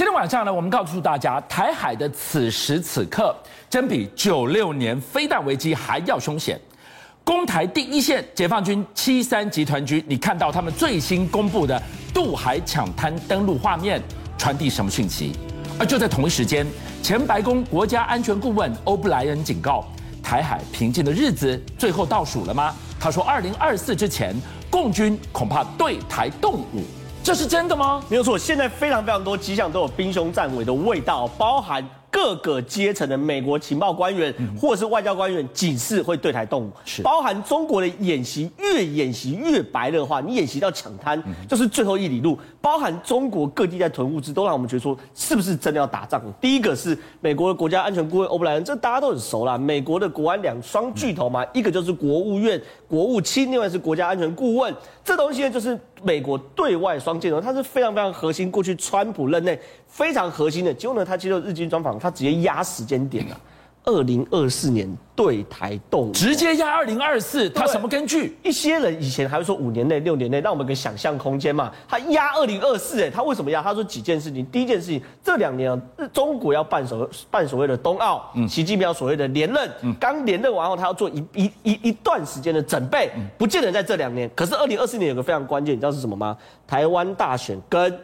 今天晚上呢，我们告诉大家，台海的此时此刻，真比九六年飞弹危机还要凶险。攻台第一线，解放军七三集团军，你看到他们最新公布的渡海抢滩登陆画面，传递什么讯息？而就在同一时间，前白宫国家安全顾问欧布莱恩警告，台海平静的日子最后倒数了吗？他说，二零二四之前，共军恐怕对台动武。这是真的吗？没有错，现在非常非常多迹象都有兵凶战危的味道，包含。各个阶层的美国情报官员或者是外交官员警示会对台动武，是。包含中国的演习，越演习越白热化，你演习到抢滩就是最后一里路，包含中国各地在囤物资，都让我们觉得说是不是真的要打仗？第一个是美国的国家安全顾问欧布莱恩，这大家都很熟啦，美国的国安两双巨头嘛，一个就是国务院国务卿，另外是国家安全顾问，这东西呢就是美国对外双箭头，它是非常非常核心，过去川普任内非常核心的，结果呢他接受日经专访。他直接压时间点了，二零二四年对台动武，直接压二零二四，他什么根据？一些人以前还会说五年内、六年内，让我们给想象空间嘛。他压二零二四，哎，他为什么压？他说几件事情。第一件事情，这两年啊，中国要办所办所谓的冬奥，习近平要所谓的连任，刚连任完后，他要做一一一一段时间的准备，不见得在这两年。可是二零二四年有个非常关键，你知道是什么吗？台湾大选跟。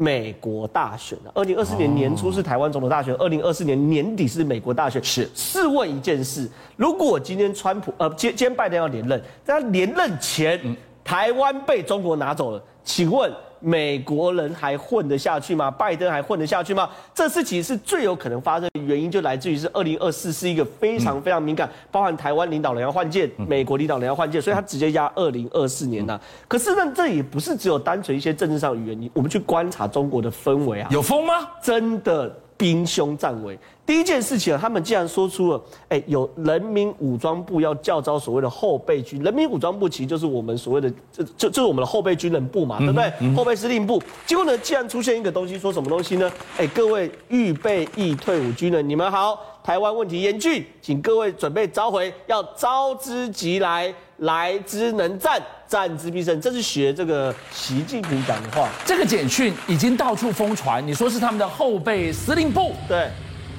美国大选的，二零二四年年初是台湾总统大选，二零二四年年底是美国大选。是，试问一件事，如果今天川普呃，今今天拜登要连任，在他连任前，台湾被中国拿走了，请问？美国人还混得下去吗？拜登还混得下去吗？这事情是最有可能发生的原因，就来自于是二零二四是一个非常非常敏感，包含台湾领导人要换届，美国领导人要换届，所以他直接压二零二四年呐。可是呢，这也不是只有单纯一些政治上的原因，我们去观察中国的氛围啊，有风吗？真的。兵凶战危，第一件事情啊，他们竟然说出了，哎、欸，有人民武装部要叫招所谓的后备军，人民武装部其实就是我们所谓的，这这就是我们的后备军人部嘛，对不对？后备司令部。结果呢，既然出现一个东西，说什么东西呢？哎、欸，各位预备役退伍军人，你们好，台湾问题严峻，请各位准备召回，要召之即来。来之能战，战之必胜。这是学这个习近平讲的话。这个简讯已经到处疯传，你说是他们的后备司令部对，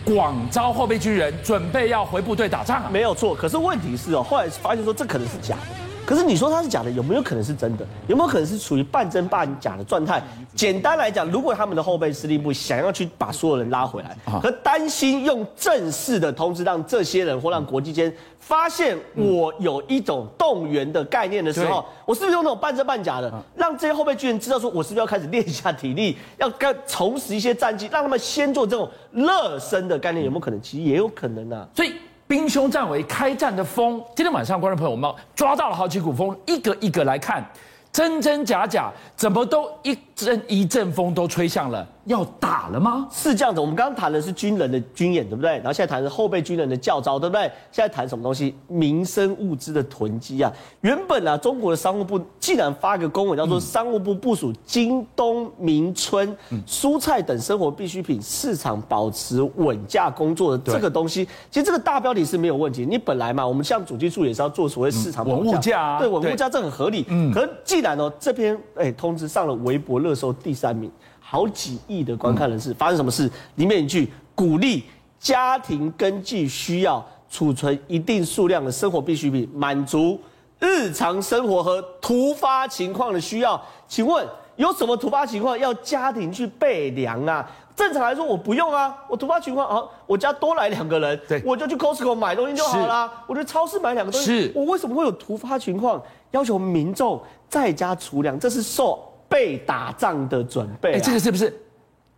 广招后备军人，准备要回部队打仗啊？没有错。可是问题是哦，后来发现说这可能是假的。可是你说它是假的，有没有可能是真的？有没有可能是处于半真半假的状态？简单来讲，如果他们的后备司令部想要去把所有人拉回来，和担心用正式的通知让这些人或让国际间发现我有一种动员的概念的时候，我是不是用那种半真半假的，让这些后备军人知道说，我是不是要开始练一下体力，要该重拾一些战绩，让他们先做这种热身的概念，有没有可能？其实也有可能啊。所以。兵凶战危，开战的风。今天晚上，观众朋友们抓到了好几股风，一个一个来看，真真假假，怎么都一阵一阵风都吹向了。要打了吗？是这样子，我们刚刚谈的是军人的军演，对不对？然后现在谈的是后备军人的教招，对不对？现在谈什么东西？民生物资的囤积啊！原本啊，中国的商务部竟然发个公文，叫做“商务部部署今冬明春蔬菜等生活必需品市场保持稳价工作的这个东西”。其实这个大标题是没有问题。你本来嘛，我们像主计处也是要做所谓市场稳物价，对稳物价，这很合理。嗯。可是既然哦，这篇哎通知上了微博热搜第三名。好几亿的观看人次，发生什么事？里面一句鼓励家庭根据需要储存一定数量的生活必需品，满足日常生活和突发情况的需要。请问有什么突发情况要家庭去备粮啊？正常来说我不用啊，我突发情况啊，我家多来两个人，对，我就去 Costco 买东西就好啦。我去超市买两个东西，是我为什么会有突发情况要求民众在家储粮？这是受。备打仗的准备，哎，这个是不是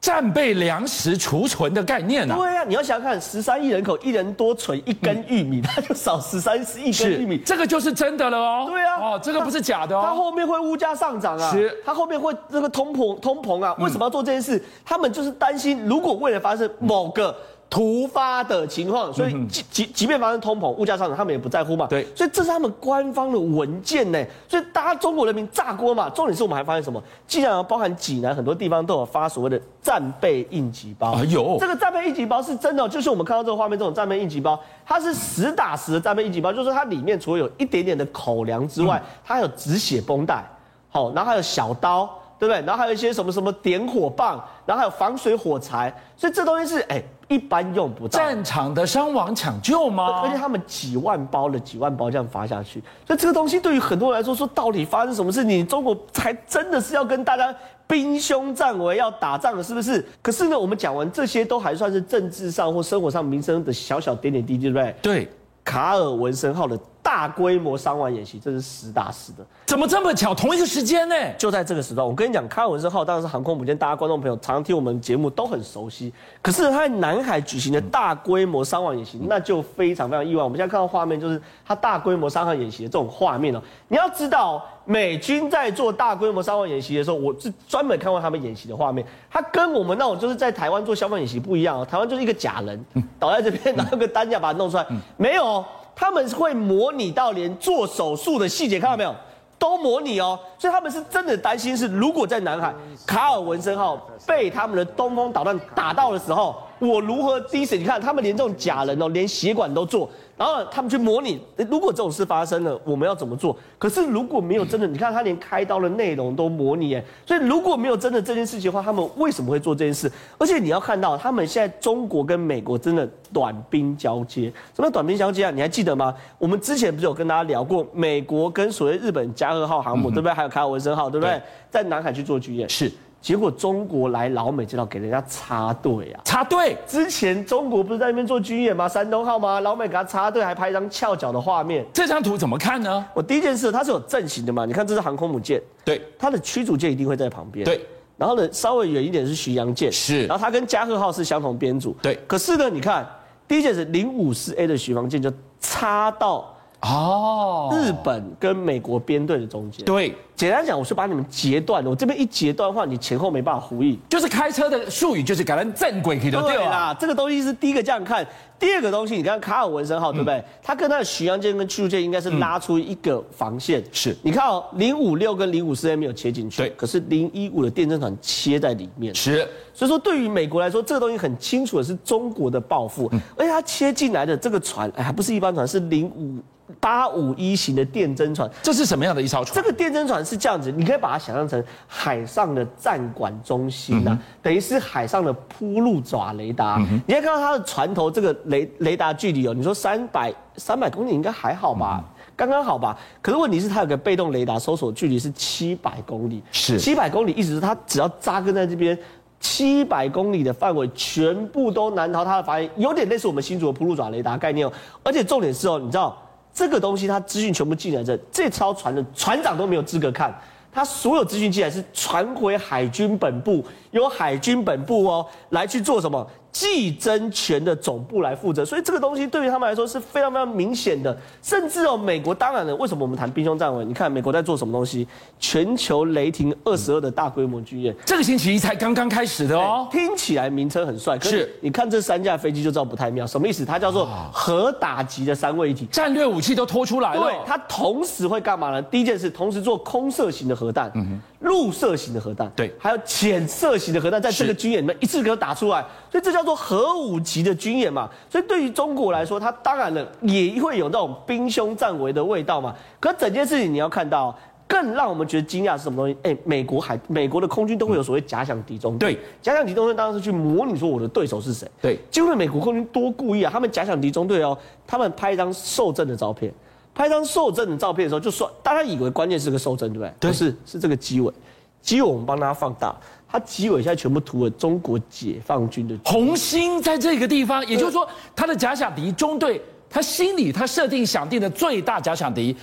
战备粮食储存的概念呢？对啊，你要想想看，十三亿人口，一人多存一根玉米，他就少十三亿根玉米，这个就是真的了哦。对啊，哦，这个不是假的哦。他后面会物价上涨啊，是，他后面会那个通膨通膨啊。为什么要做这件事？他们就是担心，如果未来发生某个。突发的情况，所以即即即便发生通膨、物价上涨，他们也不在乎嘛。对，所以这是他们官方的文件呢。所以大家中国人民炸锅嘛。重点是我们还发现什么？既然包含济南很多地方都有发所谓的战备应急包。哎呦，这个战备应急包是真的，就是我们看到这个画面这种战备应急包，它是实打实的战备应急包，就是它里面除了有一点点的口粮之外，它还有止血绷带，好，然后还有小刀。对对不对？然后还有一些什么什么点火棒，然后还有防水火柴，所以这东西是哎一般用不到。战场的伤亡抢救吗？而且他们几万包了几万包这样发下去，所以这个东西对于很多人来说，说到底发生什么事？你中国才真的是要跟大家兵凶战危要打仗了，是不是？可是呢，我们讲完这些都还算是政治上或生活上民生的小小点点滴滴，对不对？对。卡尔文森号的大规模伤亡演习，这是实打实的。怎么这么巧？同一个时间呢？就在这个时段。我跟你讲，开文森号当然是航空母舰，大家观众朋友常常听我们节目都很熟悉。可是他在南海举行的大规模伤亡演习，那就非常非常意外。我们现在看到画面，就是他大规模伤亡演习的这种画面哦。你要知道，美军在做大规模伤亡演习的时候，我是专门看过他们演习的画面。他跟我们那种就是在台湾做消防演习不一样哦。台湾就是一个假人倒在这边，拿个担架把它弄出来，没有。他们是会模拟到连做手术的细节，看到没有？都模拟哦，所以他们是真的担心，是如果在南海卡尔文森号被他们的东风导弹打到的时候，我如何滴水？你看，他们连这种假人哦，连血管都做。然后他们去模拟，如果这种事发生了，我们要怎么做？可是如果没有真的，你看他连开刀的内容都模拟，哎，所以如果没有真的这件事情的话，他们为什么会做这件事？而且你要看到，他们现在中国跟美国真的短兵交接。什么短兵交接啊？你还记得吗？我们之前不是有跟大家聊过，美国跟所谓日本加贺号航母，对不对？还有卡尔文森号，对不对？在南海去做军演。是。结果中国来老美这套给人家插队啊！插队！之前中国不是在那边做军演吗？山东号吗？老美给他插队，还拍一张翘脚的画面。这张图怎么看呢？我第一件事，它是有阵型的嘛？你看这是航空母舰，对，它的驱逐舰一定会在旁边，对。然后呢，稍微远一点是巡洋舰，是。然后它跟加贺号是相同编组，对。可是呢，你看第一件事，零五四 A 的巡防舰就插到。哦，日本跟美国编队的中间，对，简单讲，我是把你们截断了。我这边一截断的话，你前后没办法呼应。就是开车的术语，就是改成正轨，对啦。这个东西是第一个这样看，第二个东西，你看卡尔文森号，对不对？它跟它的巡洋舰跟驱逐舰应该是拉出一个防线。是，你看哦，零五六跟零五四 A 没有切进去，对，可是零一五的电侦船切在里面。是，所以说对于美国来说，这个东西很清楚的是中国的报复，而且它切进来的这个船，哎，还不是一般船，是零五。八五一型的电侦船，这是什么样的一艘船？这个电侦船是这样子，你可以把它想象成海上的战管中心呐、啊，嗯、等于是海上的铺路爪雷达。嗯、你可以看到它的船头这个雷雷达距离哦，你说三百三百公里应该还好吧，刚刚、嗯、好吧。可是问题是它有个被动雷达搜索距离是七百公里，是七百公里，意思是它只要扎根在这边七百公里的范围，全部都难逃它的法眼，有点类似我们新竹的铺路爪雷达概念哦。而且重点是哦，你知道。这个东西，他资讯全部进来这，这艘船的船长都没有资格看，他所有资讯进来是传回海军本部，由海军本部哦来去做什么？技侦权的总部来负责，所以这个东西对于他们来说是非常非常明显的。甚至哦，美国当然了，为什么我们谈兵凶战危？你看美国在做什么东西？全球雷霆二十二的大规模军演，这个星期一才刚刚开始的哦。听起来名称很帅，可是你看这三架飞机就知道不太妙。什么意思？它叫做核打击的三位一体，战略武器都拖出来了。对，它同时会干嘛呢？第一件事，同时做空射型的核弹，嗯哼，陆射型的核弹，对，还有潜射型的核弹，在这个军演里面一次给它打出来。所以这叫做核武级的军演嘛，所以对于中国来说，它当然了也会有那种兵凶战危的味道嘛。可整件事情你要看到，更让我们觉得惊讶是什么东西？哎，美国海美国的空军都会有所谓假想敌中队，对，假想敌中队当然是去模拟说我的对手是谁。对，结果美国空军多故意啊，他们假想敌中队哦，他们拍一张受震的照片，拍张受震的照片的时候，就说大家以为关键是个受震，对不对？对，是，是这个机尾，机尾我们帮大家放大。它机尾现在全部涂了中国解放军的红心，在这个地方，也就是说，他的假想敌中队，他心里他设定想定的最大假想敌，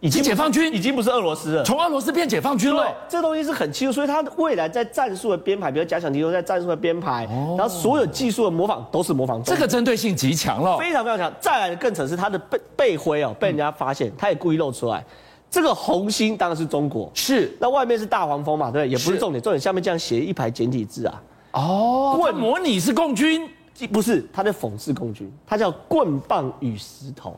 已经解放军，已经不是俄罗斯了，从俄罗斯变解放军了。这东西是很清楚，所以他未来在战术的编排，比如假想敌都在战术的编排，然后所有技术的模仿都是模仿。这个针对性极强了，非常非常强。再来的更扯是他的背背徽哦，被人家发现，他也故意露出来。这个红心当然是中国，是那外面是大黄蜂嘛，对不对？也不是重点，重点下面这样写一排简体字啊。哦，棍模拟是共军，不是他在讽刺共军，他叫棍棒与石头，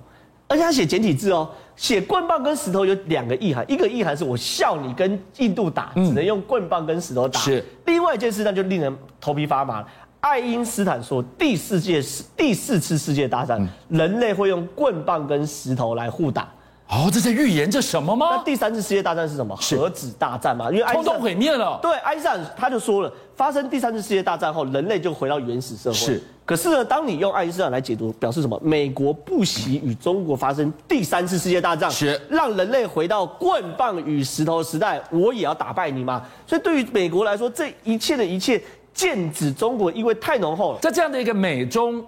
而且他写简体字哦，写棍棒跟石头有两个意涵，一个意涵是我笑你跟印度打，只能用棍棒跟石头打，是。另外一件事那就令人头皮发麻，爱因斯坦说第四届第四次世界大战，人类会用棍棒跟石头来互打。哦，这在预言着什么吗？那第三次世界大战是什么？是核子大战嘛？因为通通毁灭了。对，爱因斯坦他就说了，发生第三次世界大战后，人类就回到原始社会。是。可是呢，当你用爱因斯坦来解读，表示什么？美国不惜与中国发生第三次世界大战，是让人类回到棍棒与石头时代，我也要打败你吗？所以对于美国来说，这一切的一切，剑指中国，因为太浓厚了。在这样的一个美中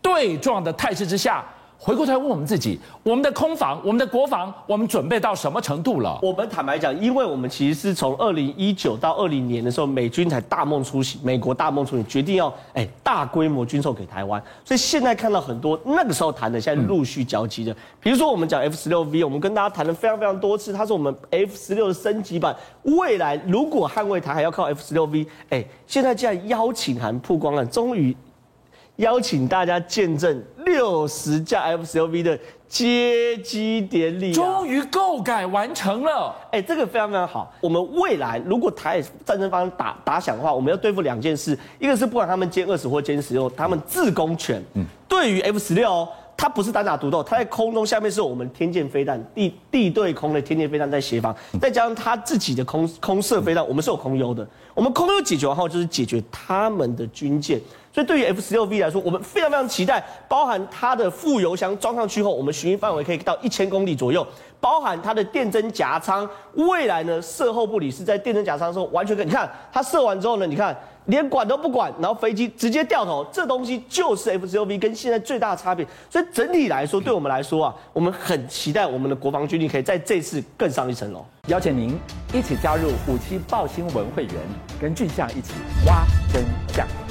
对撞的态势之下。回过头来问我们自己，我们的空防、我们的国防，我们准备到什么程度了？我们坦白讲，因为我们其实是从二零一九到二零年的时候，美军才大梦初醒，美国大梦初醒，决定要哎大规模军售给台湾。所以现在看到很多那个时候谈的，现在陆续交集的。比如说我们讲 F 十六 V，我们跟大家谈了非常非常多次，它是我们 F 十六的升级版。未来如果捍卫台还要靠 F 十六 V，哎，现在既然邀请函曝光了，终于。邀请大家见证六十架 F 十六 V 的接机典礼，终于购改完成了。哎，这个非常非常好。我们未来如果台海战争发生打打响的话，我们要对付两件事，一个是不管他们歼二十或歼十六，他们自攻权。嗯，对于 F 十六，它不是单打独斗，它在空中下面是我们天剑飞弹，地地对空的天剑飞弹在协防，再加上它自己的空空射飞弹，我们是有空优的。我们空优解决完后，就是解决他们的军舰。所以对于 F 十六 V 来说，我们非常非常期待，包含它的副油箱装上去后，我们巡弋范围可以到一千公里左右，包含它的电侦夹舱，未来呢射后不理是在电侦夹舱的时候完全可以，你看它射完之后呢，你看连管都不管，然后飞机直接掉头，这东西就是 F 十六 V 跟现在最大的差别。所以整体来说，对我们来说啊，我们很期待我们的国防军力可以在这次更上一层楼。邀请您一起加入五七爆新闻会员，跟俊相一起挖真相。